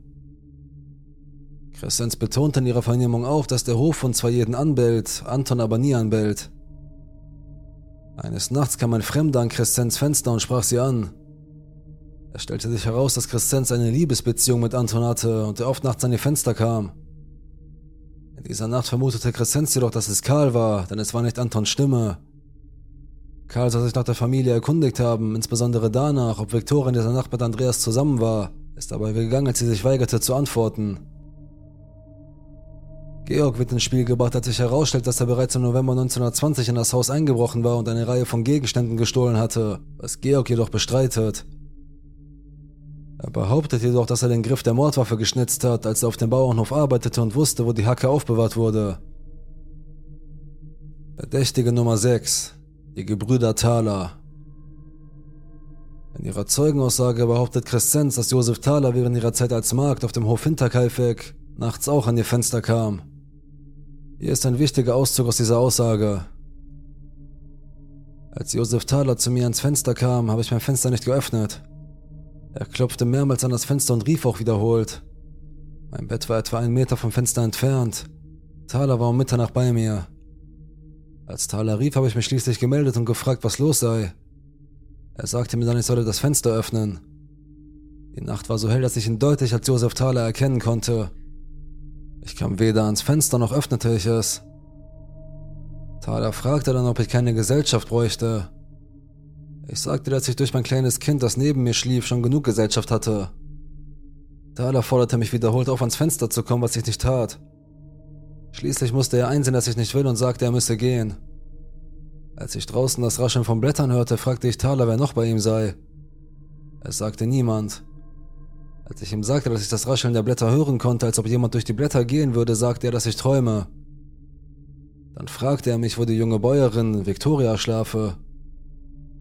Crescenz betonte in ihrer Vernehmung auch, dass der Hofhund zwar jeden anbellt, Anton aber nie anbellt. Eines Nachts kam ein Fremder an Crescenz Fenster und sprach sie an. Es stellte sich heraus, dass Crescenz eine Liebesbeziehung mit Anton hatte und er oft nachts an ihr Fenster kam. In dieser Nacht vermutete Crescenz jedoch, dass es Karl war, denn es war nicht Antons Stimme. Karl soll sich nach der Familie erkundigt haben, insbesondere danach, ob Viktoria in dieser Nacht mit Andreas zusammen war, ist dabei gegangen, als sie sich weigerte zu antworten. Georg wird ins Spiel gebracht, als sich herausstellt, dass er bereits im November 1920 in das Haus eingebrochen war und eine Reihe von Gegenständen gestohlen hatte, was Georg jedoch bestreitet. Er behauptet jedoch, dass er den Griff der Mordwaffe geschnitzt hat, als er auf dem Bauernhof arbeitete und wusste, wo die Hacke aufbewahrt wurde. Verdächtige Nummer 6. Die Gebrüder Thaler. In ihrer Zeugenaussage behauptet Crescenz, dass Josef Thaler während ihrer Zeit als Markt auf dem Hof Hinterkaifeck nachts auch an ihr Fenster kam. Hier ist ein wichtiger Auszug aus dieser Aussage. Als Josef Thaler zu mir ans Fenster kam, habe ich mein Fenster nicht geöffnet. Er klopfte mehrmals an das Fenster und rief auch wiederholt. Mein Bett war etwa einen Meter vom Fenster entfernt. Thaler war um Mitternacht bei mir. Als Thaler rief, habe ich mich schließlich gemeldet und gefragt, was los sei. Er sagte mir dann, ich solle das Fenster öffnen. Die Nacht war so hell, dass ich ihn deutlich als Josef Thaler erkennen konnte. Ich kam weder ans Fenster noch öffnete ich es. Thaler fragte dann, ob ich keine Gesellschaft bräuchte. Ich sagte, dass ich durch mein kleines Kind, das neben mir schlief, schon genug Gesellschaft hatte. Thaler forderte mich wiederholt auf, ans Fenster zu kommen, was ich nicht tat. Schließlich musste er einsehen, dass ich nicht will und sagte, er müsse gehen. Als ich draußen das Rascheln von Blättern hörte, fragte ich Thaler, wer noch bei ihm sei. Es sagte niemand. Als ich ihm sagte, dass ich das Rascheln der Blätter hören konnte, als ob jemand durch die Blätter gehen würde, sagte er, dass ich träume. Dann fragte er mich, wo die junge Bäuerin Victoria schlafe.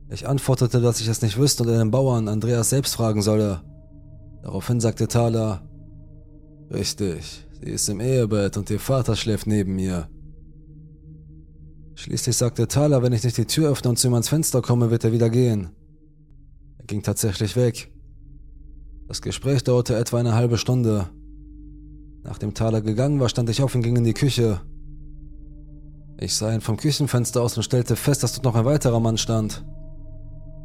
Ich antwortete, dass ich es nicht wüsste und den Bauern Andreas selbst fragen solle. Daraufhin sagte Thaler, Richtig, sie ist im Ehebett und ihr Vater schläft neben mir. Schließlich sagte Thaler, wenn ich nicht die Tür öffne und zu ihm ans Fenster komme, wird er wieder gehen. Er ging tatsächlich weg. Das Gespräch dauerte etwa eine halbe Stunde. Nachdem Thaler gegangen war, stand ich auf und ging in die Küche. Ich sah ihn vom Küchenfenster aus und stellte fest, dass dort noch ein weiterer Mann stand.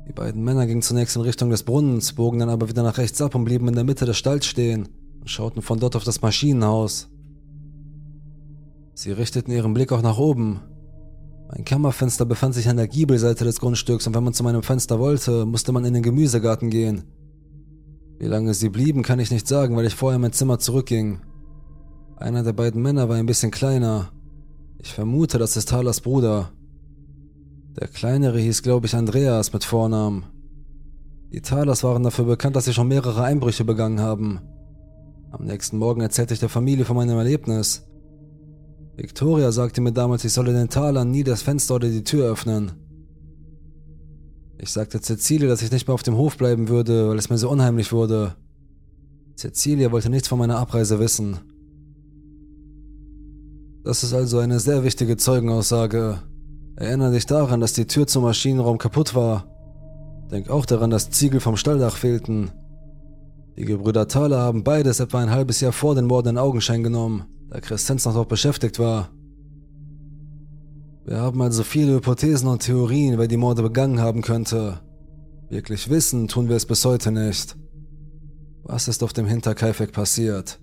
Die beiden Männer gingen zunächst in Richtung des Brunnens, bogen dann aber wieder nach rechts ab und blieben in der Mitte des Stalls stehen, und schauten von dort auf das Maschinenhaus. Sie richteten ihren Blick auch nach oben. Mein Kammerfenster befand sich an der Giebelseite des Grundstücks und wenn man zu meinem Fenster wollte, musste man in den Gemüsegarten gehen. Wie lange sie blieben, kann ich nicht sagen, weil ich vorher in mein Zimmer zurückging. Einer der beiden Männer war ein bisschen kleiner. Ich vermute, das ist Talas Bruder. Der kleinere hieß, glaube ich, Andreas mit Vornamen. Die Talers waren dafür bekannt, dass sie schon mehrere Einbrüche begangen haben. Am nächsten Morgen erzählte ich der Familie von meinem Erlebnis. Victoria sagte mir damals, ich solle den Talern nie das Fenster oder die Tür öffnen. Ich sagte Cecilie, dass ich nicht mehr auf dem Hof bleiben würde, weil es mir so unheimlich wurde. Cecilia wollte nichts von meiner Abreise wissen. Das ist also eine sehr wichtige Zeugenaussage. Erinnere dich daran, dass die Tür zum Maschinenraum kaputt war. Denk auch daran, dass Ziegel vom Stalldach fehlten. Die Gebrüder Thaler haben beides etwa ein halbes Jahr vor den Morden in Augenschein genommen, da Crescenz noch dort beschäftigt war. Wir haben also viele Hypothesen und Theorien, wer die Morde begangen haben könnte. Wirklich wissen tun wir es bis heute nicht. Was ist auf dem Hinterkaifeck passiert?